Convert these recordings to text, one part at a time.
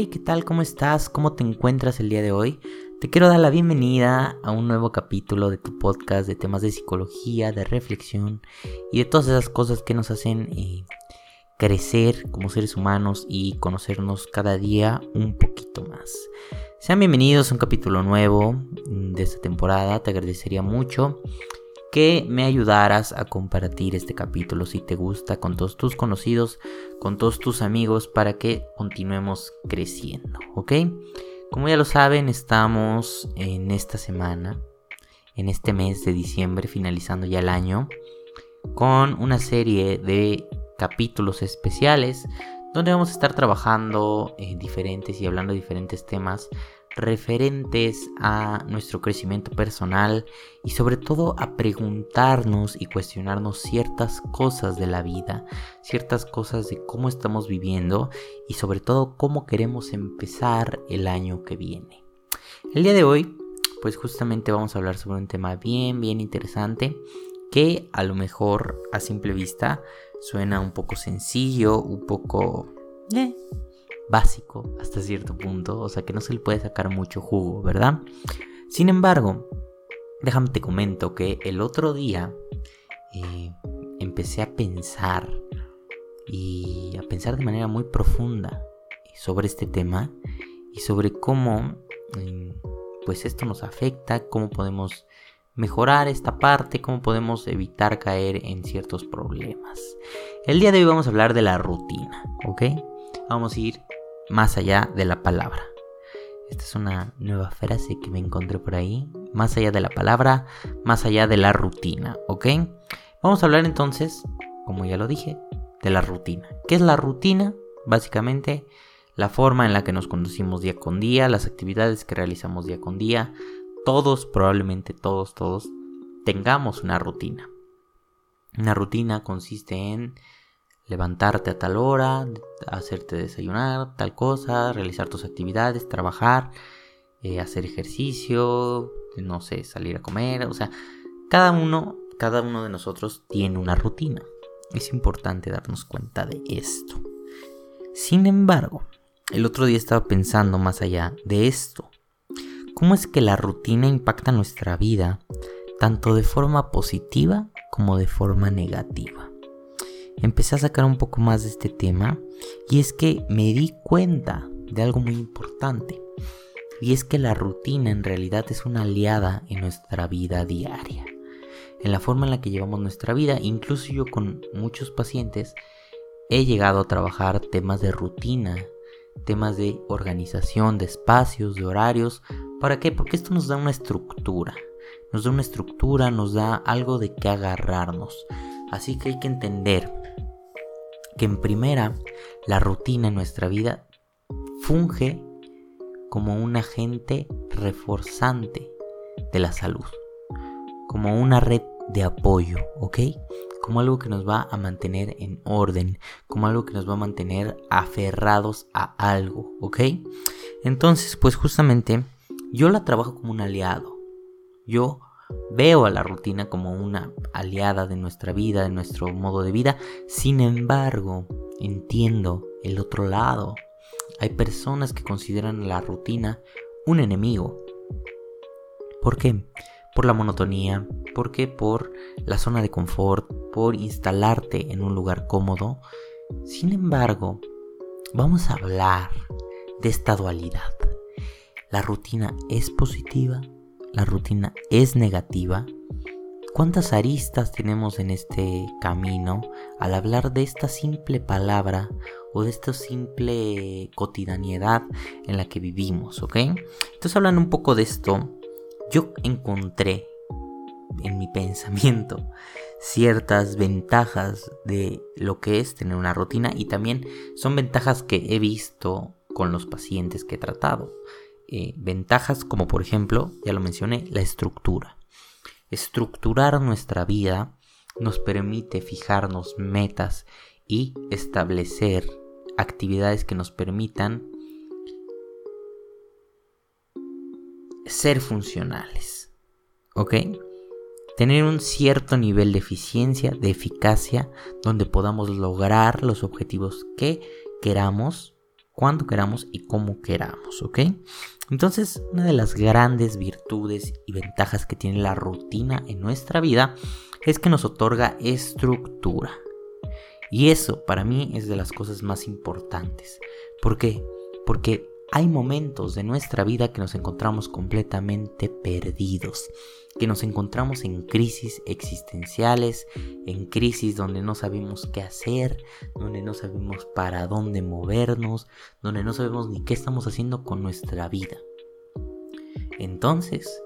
Hey, ¿qué tal? ¿Cómo estás? ¿Cómo te encuentras el día de hoy? Te quiero dar la bienvenida a un nuevo capítulo de tu podcast de temas de psicología, de reflexión y de todas esas cosas que nos hacen eh, crecer como seres humanos y conocernos cada día un poquito más. Sean bienvenidos a un capítulo nuevo mm, de esta temporada, te agradecería mucho que me ayudaras a compartir este capítulo si te gusta con todos tus conocidos, con todos tus amigos para que continuemos creciendo, ¿ok? Como ya lo saben, estamos en esta semana, en este mes de diciembre, finalizando ya el año, con una serie de capítulos especiales donde vamos a estar trabajando en diferentes y hablando de diferentes temas referentes a nuestro crecimiento personal y sobre todo a preguntarnos y cuestionarnos ciertas cosas de la vida, ciertas cosas de cómo estamos viviendo y sobre todo cómo queremos empezar el año que viene. El día de hoy, pues justamente vamos a hablar sobre un tema bien, bien interesante que a lo mejor a simple vista suena un poco sencillo, un poco... Eh, básico hasta cierto punto, o sea que no se le puede sacar mucho jugo, ¿verdad? Sin embargo, déjame te comento que el otro día eh, empecé a pensar y a pensar de manera muy profunda sobre este tema y sobre cómo mm, pues esto nos afecta, cómo podemos mejorar esta parte, cómo podemos evitar caer en ciertos problemas. El día de hoy vamos a hablar de la rutina, ¿ok? Vamos a ir más allá de la palabra. Esta es una nueva frase que me encontré por ahí. Más allá de la palabra, más allá de la rutina, ¿ok? Vamos a hablar entonces, como ya lo dije, de la rutina. ¿Qué es la rutina? Básicamente, la forma en la que nos conducimos día con día, las actividades que realizamos día con día. Todos, probablemente todos, todos, tengamos una rutina. Una rutina consiste en levantarte a tal hora, hacerte desayunar, tal cosa, realizar tus actividades, trabajar, eh, hacer ejercicio, no sé, salir a comer, o sea, cada uno, cada uno de nosotros tiene una rutina. Es importante darnos cuenta de esto. Sin embargo, el otro día estaba pensando más allá de esto. ¿Cómo es que la rutina impacta nuestra vida tanto de forma positiva como de forma negativa? Empecé a sacar un poco más de este tema y es que me di cuenta de algo muy importante. Y es que la rutina en realidad es una aliada en nuestra vida diaria. En la forma en la que llevamos nuestra vida, incluso yo con muchos pacientes he llegado a trabajar temas de rutina, temas de organización, de espacios, de horarios. ¿Para qué? Porque esto nos da una estructura. Nos da una estructura, nos da algo de qué agarrarnos. Así que hay que entender que en primera, la rutina en nuestra vida funge como un agente reforzante de la salud, como una red de apoyo, ¿ok? Como algo que nos va a mantener en orden, como algo que nos va a mantener aferrados a algo, ¿ok? Entonces, pues justamente yo la trabajo como un aliado. Yo Veo a la rutina como una aliada de nuestra vida, de nuestro modo de vida. Sin embargo, entiendo el otro lado. Hay personas que consideran la rutina un enemigo. ¿Por qué? Por la monotonía, porque por la zona de confort, por instalarte en un lugar cómodo. Sin embargo, vamos a hablar de esta dualidad. La rutina es positiva la rutina es negativa? ¿Cuántas aristas tenemos en este camino al hablar de esta simple palabra o de esta simple cotidianidad en la que vivimos, ¿ok? Entonces hablando un poco de esto, yo encontré en mi pensamiento ciertas ventajas de lo que es tener una rutina y también son ventajas que he visto con los pacientes que he tratado. Eh, ventajas como por ejemplo, ya lo mencioné, la estructura. Estructurar nuestra vida nos permite fijarnos metas y establecer actividades que nos permitan ser funcionales. ¿Ok? Tener un cierto nivel de eficiencia, de eficacia, donde podamos lograr los objetivos que queramos cuando queramos y como queramos, ¿ok? Entonces, una de las grandes virtudes y ventajas que tiene la rutina en nuestra vida es que nos otorga estructura. Y eso para mí es de las cosas más importantes. ¿Por qué? Porque hay momentos de nuestra vida que nos encontramos completamente perdidos, que nos encontramos en crisis existenciales, en crisis donde no sabemos qué hacer, donde no sabemos para dónde movernos, donde no sabemos ni qué estamos haciendo con nuestra vida. Entonces,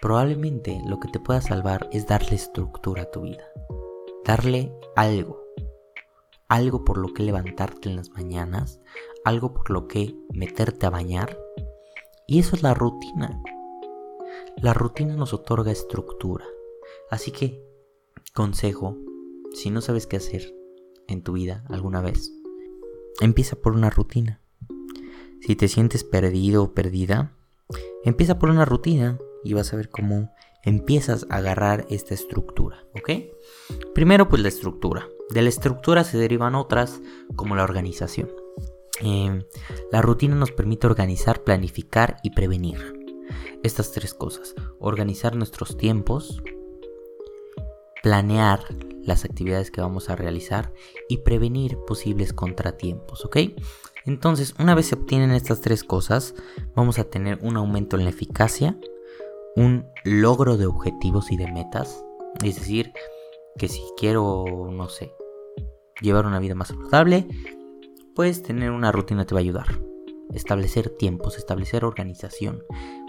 probablemente lo que te pueda salvar es darle estructura a tu vida, darle algo, algo por lo que levantarte en las mañanas, algo por lo que meterte a bañar. Y eso es la rutina. La rutina nos otorga estructura. Así que, consejo, si no sabes qué hacer en tu vida alguna vez, empieza por una rutina. Si te sientes perdido o perdida, empieza por una rutina y vas a ver cómo empiezas a agarrar esta estructura, ¿ok? Primero pues la estructura. De la estructura se derivan otras como la organización. Em, la rutina nos permite organizar, planificar y prevenir. Estas tres cosas. Organizar nuestros tiempos, planear las actividades que vamos a realizar y prevenir posibles contratiempos, ¿ok? Entonces, una vez se obtienen estas tres cosas, vamos a tener un aumento en la eficacia, un logro de objetivos y de metas, es decir, que si quiero, no sé, llevar una vida más saludable, pues tener una rutina te va a ayudar. Establecer tiempos, establecer organización,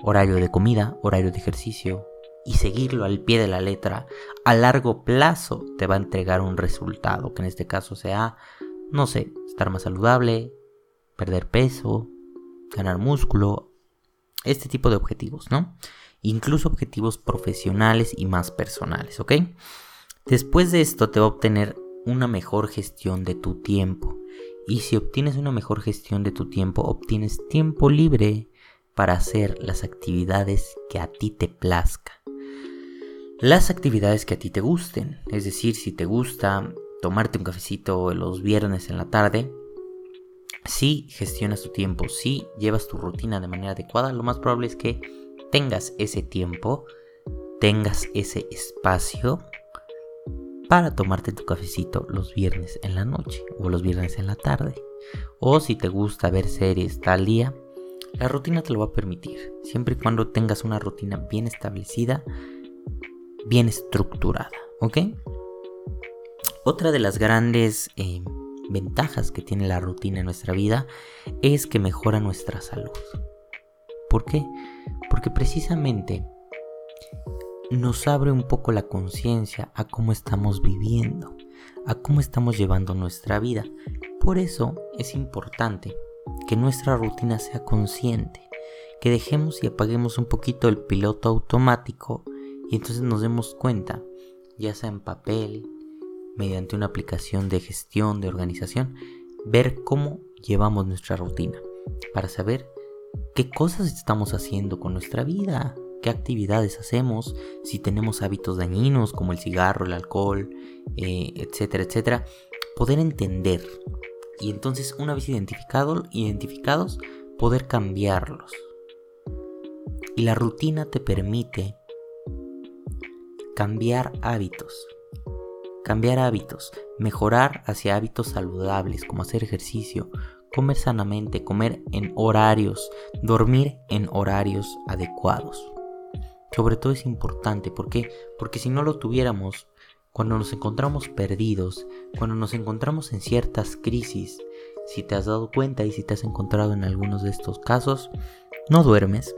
horario de comida, horario de ejercicio y seguirlo al pie de la letra a largo plazo te va a entregar un resultado, que en este caso sea, no sé, estar más saludable, perder peso, ganar músculo, este tipo de objetivos, ¿no? Incluso objetivos profesionales y más personales, ¿ok? Después de esto te va a obtener una mejor gestión de tu tiempo y si obtienes una mejor gestión de tu tiempo, obtienes tiempo libre para hacer las actividades que a ti te plazca. Las actividades que a ti te gusten. Es decir, si te gusta tomarte un cafecito los viernes en la tarde, si gestionas tu tiempo, si llevas tu rutina de manera adecuada, lo más probable es que tengas ese tiempo, tengas ese espacio para tomarte tu cafecito los viernes en la noche o los viernes en la tarde. O si te gusta ver series tal día, la rutina te lo va a permitir, siempre y cuando tengas una rutina bien establecida, bien estructurada, ¿ok? Otra de las grandes eh, ventajas que tiene la rutina en nuestra vida es que mejora nuestra salud. ¿Por qué? Porque precisamente nos abre un poco la conciencia a cómo estamos viviendo, a cómo estamos llevando nuestra vida. Por eso es importante que nuestra rutina sea consciente, que dejemos y apaguemos un poquito el piloto automático y entonces nos demos cuenta, ya sea en papel, mediante una aplicación de gestión, de organización, ver cómo llevamos nuestra rutina, para saber qué cosas estamos haciendo con nuestra vida, qué actividades hacemos, si tenemos hábitos dañinos como el cigarro, el alcohol, eh, etcétera, etcétera, poder entender y entonces una vez identificado, identificados, poder cambiarlos. Y la rutina te permite cambiar hábitos, cambiar hábitos, mejorar hacia hábitos saludables como hacer ejercicio, comer sanamente, comer en horarios, dormir en horarios adecuados. Sobre todo es importante, ¿por qué? Porque si no lo tuviéramos, cuando nos encontramos perdidos, cuando nos encontramos en ciertas crisis, si te has dado cuenta y si te has encontrado en algunos de estos casos, no duermes,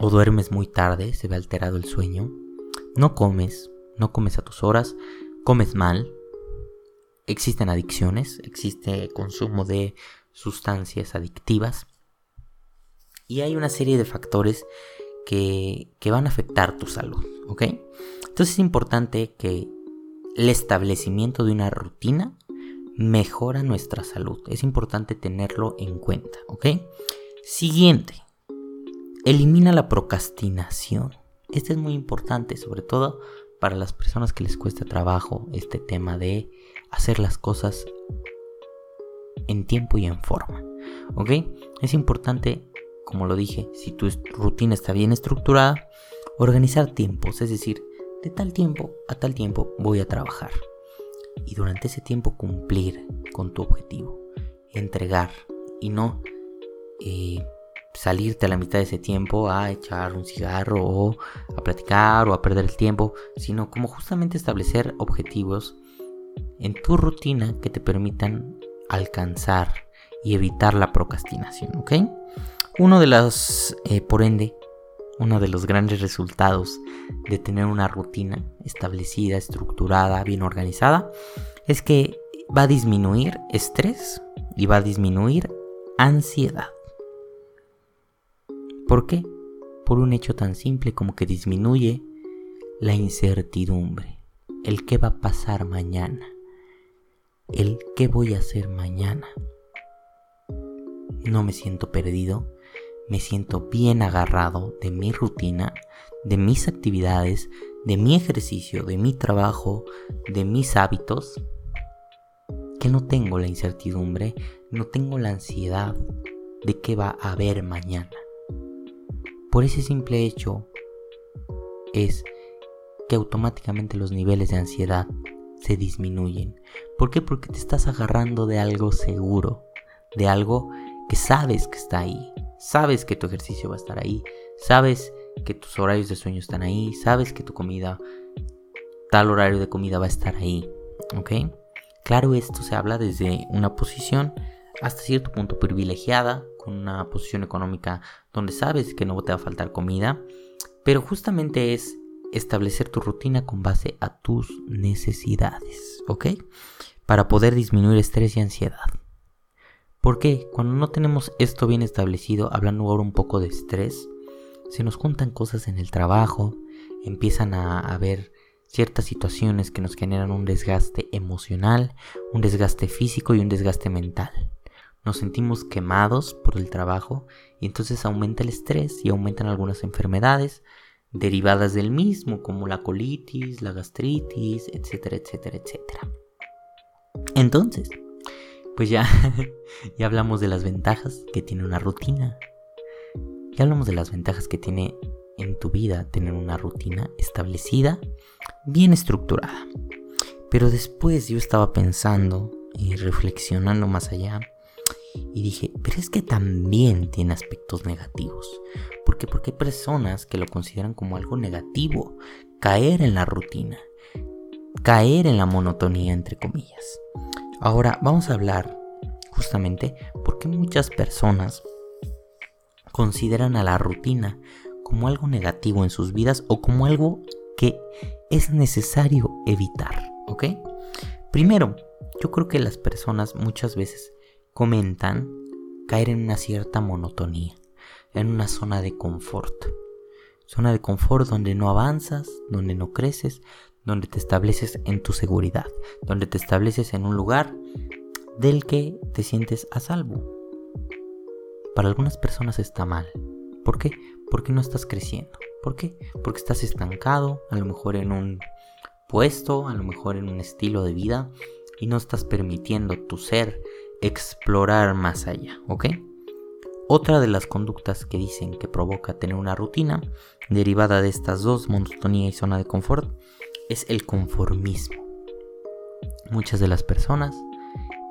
o duermes muy tarde, se ve alterado el sueño, no comes, no comes a tus horas, comes mal, existen adicciones, existe consumo de sustancias adictivas, y hay una serie de factores que, van a afectar tu salud, ¿ok? Entonces es importante que el establecimiento de una rutina mejora nuestra salud. Es importante tenerlo en cuenta, ¿ok? Siguiente, elimina la procrastinación. Este es muy importante, sobre todo para las personas que les cuesta trabajo este tema de hacer las cosas en tiempo y en forma. ¿ok? Es importante, como lo dije, si tu rutina está bien estructurada, organizar tiempos, es decir, de tal tiempo a tal tiempo voy a trabajar. Y durante ese tiempo cumplir con tu objetivo, entregar y no eh, salirte a la mitad de ese tiempo a echar un cigarro o a platicar o a perder el tiempo, sino como justamente establecer objetivos en tu rutina que te permitan alcanzar y evitar la procrastinación, ¿ok? Uno de los, eh, por ende, uno de los grandes resultados de tener una rutina establecida, estructurada, bien organizada, es que va a disminuir estrés y va a disminuir ansiedad. ¿Por qué? Por un hecho tan simple como que disminuye la incertidumbre, el qué va a pasar mañana, el qué voy a hacer mañana. No me siento perdido, me siento bien agarrado de mi rutina, de mis actividades, de mi ejercicio, de mi trabajo, de mis hábitos, que no tengo la incertidumbre, no tengo la ansiedad de qué va a haber mañana. Por ese simple hecho es que automáticamente los niveles de ansiedad se disminuyen. ¿Por qué? Porque te estás agarrando de algo seguro, de algo que sabes que está ahí, sabes que tu ejercicio va a estar ahí, sabes que tus horarios de sueño están ahí, sabes que tu comida, tal horario de comida va a estar ahí, ¿ok? Claro, esto se habla desde una posición hasta cierto punto privilegiada, con una posición económica donde sabes que no te va a faltar comida, pero justamente es establecer tu rutina con base a tus necesidades, ¿ok? Para poder disminuir estrés y ansiedad. ¿Por qué? Cuando no tenemos esto bien establecido, hablando ahora un poco de estrés, se nos juntan cosas en el trabajo, empiezan a haber ciertas situaciones que nos generan un desgaste emocional, un desgaste físico y un desgaste mental nos sentimos quemados por el trabajo y entonces aumenta el estrés y aumentan algunas enfermedades derivadas del mismo como la colitis, la gastritis, etcétera, etcétera, etcétera. Entonces, pues ya, ya hablamos de las ventajas que tiene una rutina. Ya hablamos de las ventajas que tiene en tu vida tener una rutina establecida, bien estructurada. Pero después yo estaba pensando y reflexionando más allá y dije, pero es que también tiene aspectos negativos. ¿Por qué? Porque hay personas que lo consideran como algo negativo, caer en la rutina, caer en la monotonía, entre comillas. Ahora vamos a hablar justamente por qué muchas personas consideran a la rutina como algo negativo en sus vidas o como algo que es necesario evitar, ¿ok? Primero, yo creo que las personas muchas veces comentan caer en una cierta monotonía, en una zona de confort. Zona de confort donde no avanzas, donde no creces, donde te estableces en tu seguridad, donde te estableces en un lugar del que te sientes a salvo. Para algunas personas está mal. ¿Por qué? Porque no estás creciendo. ¿Por qué? Porque estás estancado, a lo mejor en un puesto, a lo mejor en un estilo de vida, y no estás permitiendo tu ser explorar más allá, ¿ok? Otra de las conductas que dicen que provoca tener una rutina derivada de estas dos, monotonía y zona de confort, es el conformismo. Muchas de las personas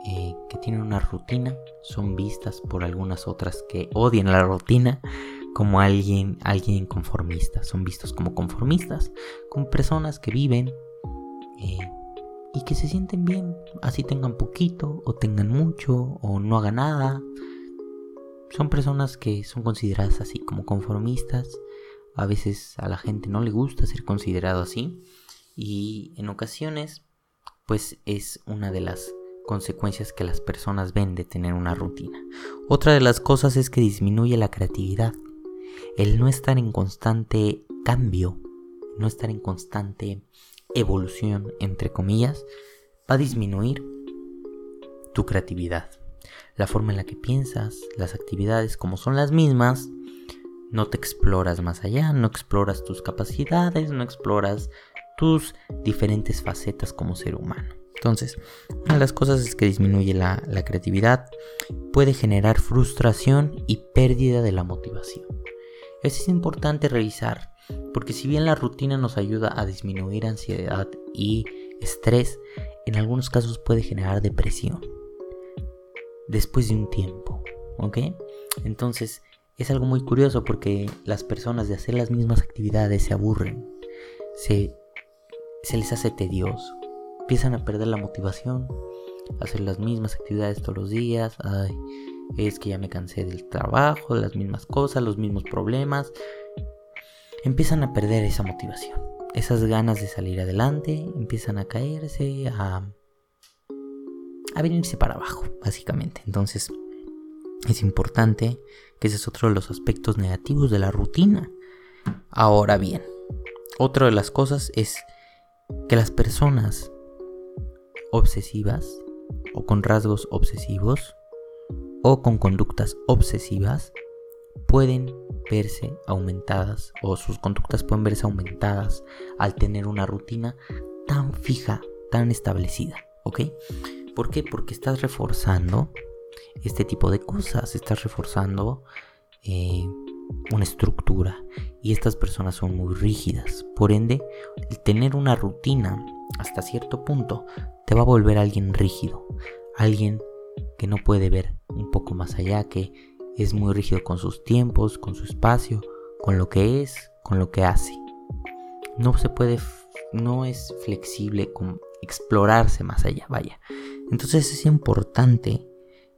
eh, que tienen una rutina son vistas por algunas otras que odian la rutina como alguien, alguien conformista. Son vistos como conformistas, como personas que viven eh, y que se sienten bien, así tengan poquito o tengan mucho o no hagan nada. Son personas que son consideradas así como conformistas. A veces a la gente no le gusta ser considerado así y en ocasiones pues es una de las consecuencias que las personas ven de tener una rutina. Otra de las cosas es que disminuye la creatividad. El no estar en constante cambio, no estar en constante evolución, entre comillas, va a disminuir tu creatividad. La forma en la que piensas, las actividades como son las mismas, no te exploras más allá, no exploras tus capacidades, no exploras tus diferentes facetas como ser humano. Entonces, una de las cosas es que disminuye la, creatividad, puede generar frustración y pérdida de la motivación. Eso es importante revisar, porque si bien la rutina nos ayuda a disminuir ansiedad y estrés, en algunos casos puede generar depresión después de un tiempo, ¿ok? Entonces, es algo muy curioso porque las personas de hacer las mismas actividades se aburren, se, se les hace tedioso, empiezan a perder la motivación, hacer las mismas actividades todos los días, ay, es que ya me cansé del trabajo, de las mismas cosas, los mismos problemas, empiezan a perder esa motivación, esas ganas de salir adelante, empiezan a caerse, a, a venirse para abajo, básicamente. Entonces, es importante que ese es otro de los aspectos negativos de la rutina. Ahora bien, otra de las cosas es que las personas obsesivas o con rasgos obsesivos o con conductas obsesivas pueden verse aumentadas o sus conductas pueden verse aumentadas al tener una rutina tan fija, tan establecida, ¿ok? ¿Por qué? Porque estás reforzando este tipo de cosas, estás reforzando eh, una estructura y estas personas son muy rígidas, por ende, el tener una rutina hasta cierto punto te va a volver alguien rígido, alguien que no puede ver un poco más allá, que es muy rígido con sus tiempos, con su espacio, con lo que es, con lo que hace. No se puede, no es flexible con explorarse más allá, vaya. Entonces es importante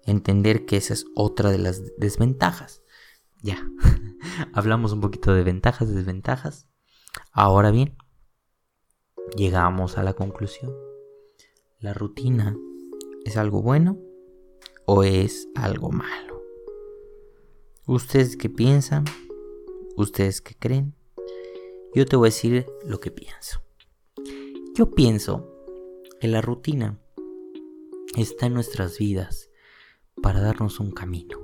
entender que esa es otra de las desventajas. Ya, hablamos un poquito de ventajas, desventajas. Ahora bien, llegamos a la conclusión. ¿La rutina es algo bueno o es algo malo? ¿Ustedes qué piensan? ¿Ustedes qué creen? Yo te voy a decir lo que pienso. Yo pienso que la rutina está en nuestras vidas para darnos un camino,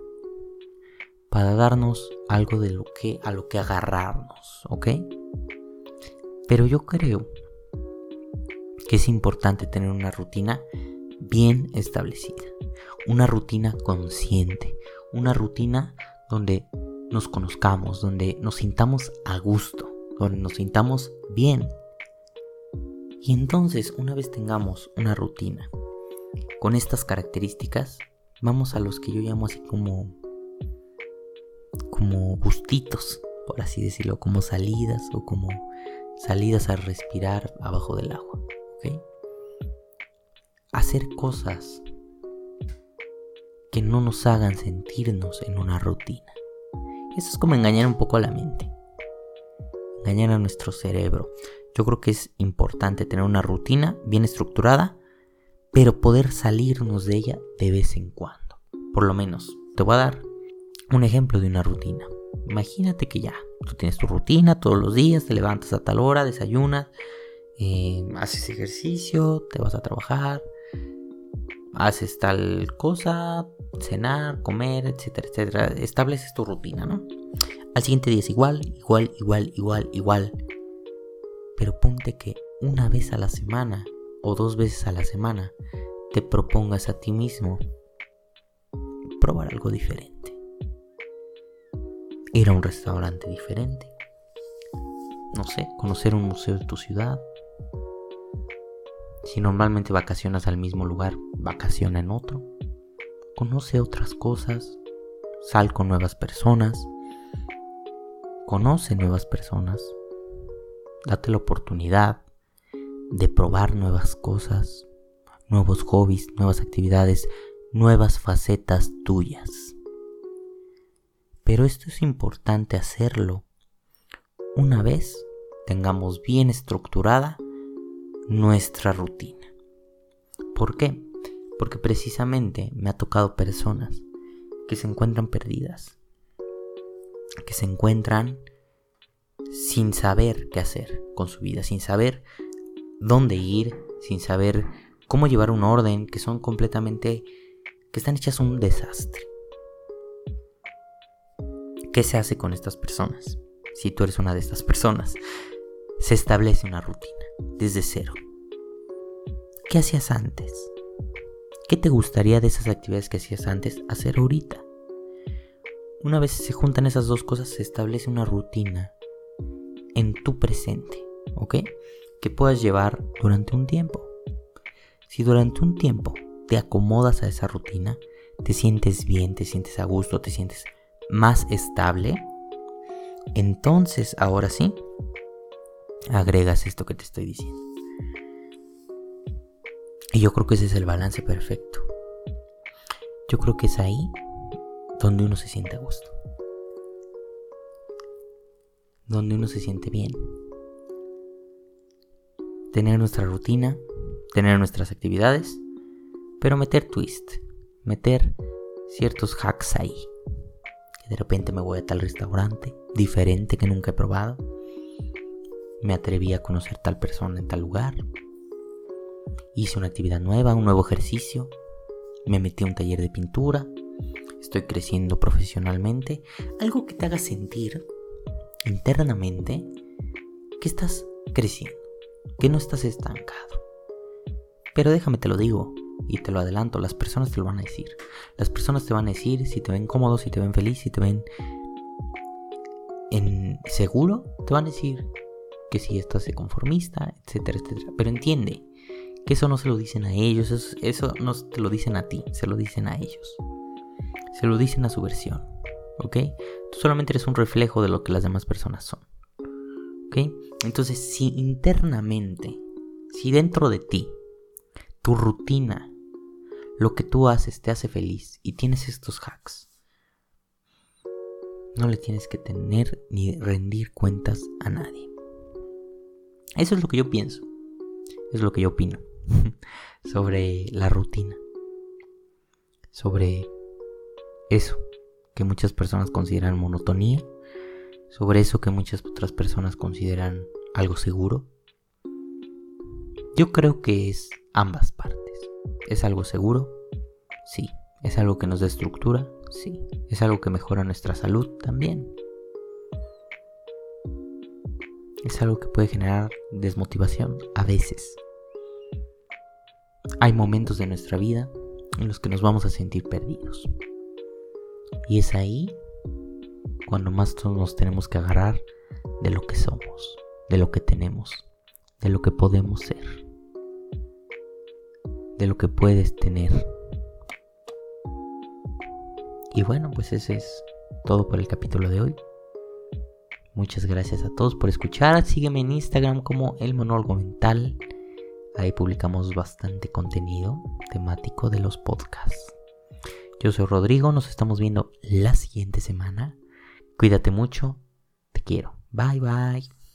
para darnos algo de lo que a lo que agarrarnos, ¿ok? Pero yo creo que es importante tener una rutina bien establecida, una rutina consciente, una rutina donde nos conozcamos, donde nos sintamos a gusto, donde nos sintamos bien. Y entonces, una vez tengamos una rutina con estas características, vamos a los que yo llamo así como como gustitos, por así decirlo, como salidas o como salidas a respirar abajo del agua. Hacer cosas que no nos hagan sentirnos en una rutina. Eso es como engañar un poco a la mente. Engañar a nuestro cerebro. Yo creo que es importante tener una rutina bien estructurada, pero poder salirnos de ella de vez en cuando. Por lo menos, te voy a dar un ejemplo de una rutina. Imagínate que ya, tú tienes tu rutina todos los días, te levantas a tal hora, desayunas, eh, haces ejercicio, te vas a trabajar, haces tal cosa, cenar, comer, etcétera, etcétera. Estableces tu rutina, ¿no? Al siguiente día es igual, igual, igual, igual, igual. Pero ponte que una vez a la semana o dos veces a la semana te propongas a ti mismo probar algo diferente. Ir a un restaurante diferente. No sé, conocer un museo de tu ciudad, si normalmente vacacionas al mismo lugar, vacaciona en otro. Conoce otras cosas. Sal con nuevas personas. Conoce nuevas personas. Date la oportunidad de probar nuevas cosas, nuevos hobbies, nuevas actividades, nuevas facetas tuyas. Pero esto es importante hacerlo una vez tengamos bien estructurada nuestra rutina. ¿Por qué? Porque precisamente me ha tocado personas que se encuentran perdidas, que se encuentran sin saber qué hacer con su vida, sin saber dónde ir, sin saber cómo llevar un orden, que son completamente, que están hechas un desastre. ¿Qué se hace con estas personas? Si tú eres una de estas personas, se establece una rutina desde cero. ¿qué hacías antes? ¿Qué te gustaría de esas actividades que hacías antes hacer ahorita? Una vez se juntan esas dos cosas, se establece una rutina en tu presente, ¿ok? Que puedas llevar durante un tiempo. Si durante un tiempo te acomodas a esa rutina, te sientes bien, te sientes a gusto, te sientes más estable, entonces ahora sí, agregas esto que te estoy diciendo. Y yo creo que ese es el balance perfecto. Yo creo que es ahí donde uno se siente a gusto. Donde uno se siente bien. Tener nuestra rutina, tener nuestras actividades, pero meter twist, meter ciertos hacks ahí. De repente me voy a tal restaurante diferente que nunca he probado. Me atreví a conocer tal persona en tal lugar. Hice una actividad nueva, un nuevo ejercicio. Me metí a un taller de pintura estoy creciendo profesionalmente, algo que te haga sentir internamente que estás creciendo, que no estás estancado. Pero déjame te lo digo y te lo adelanto, las personas te lo van a decir. Las personas te van a decir si te ven cómodo, si te ven feliz, si te ven en seguro, te van a decir que si estás de conformista, etcétera, etcétera. Pero entiende que eso no se lo dicen a ellos, eso, eso no te lo dicen a ti, se lo dicen a ellos se lo dicen a su versión. ¿Ok? Tú solamente eres un reflejo de lo que las demás personas son. ¿Ok? Entonces, si internamente, si dentro de ti, tu rutina, lo que tú haces te hace feliz y tienes estos hacks, no le tienes que tener ni rendir cuentas a nadie. Eso es lo que yo pienso. Es lo que yo opino sobre la rutina. Sobre eso que muchas personas consideran monotonía, sobre eso que muchas otras personas consideran algo seguro. Yo creo que es ambas partes. ¿Es algo seguro? Sí. ¿Es algo que nos da estructura? Sí. ¿Es algo que mejora nuestra salud? También. Es algo que puede generar desmotivación a veces. Hay momentos de nuestra vida en los que nos vamos a sentir perdidos. Y es ahí cuando más nos tenemos que agarrar de lo que somos, de lo que tenemos, de lo que podemos ser, de lo que puedes tener. Y bueno, pues ese es todo por el capítulo de hoy. Muchas gracias a todos por escuchar. Sígueme en Instagram como El Monólogo Mental. Ahí publicamos bastante contenido temático de los podcasts. Yo soy Rodrigo, nos estamos viendo la siguiente semana. Cuídate mucho, te quiero. Bye bye.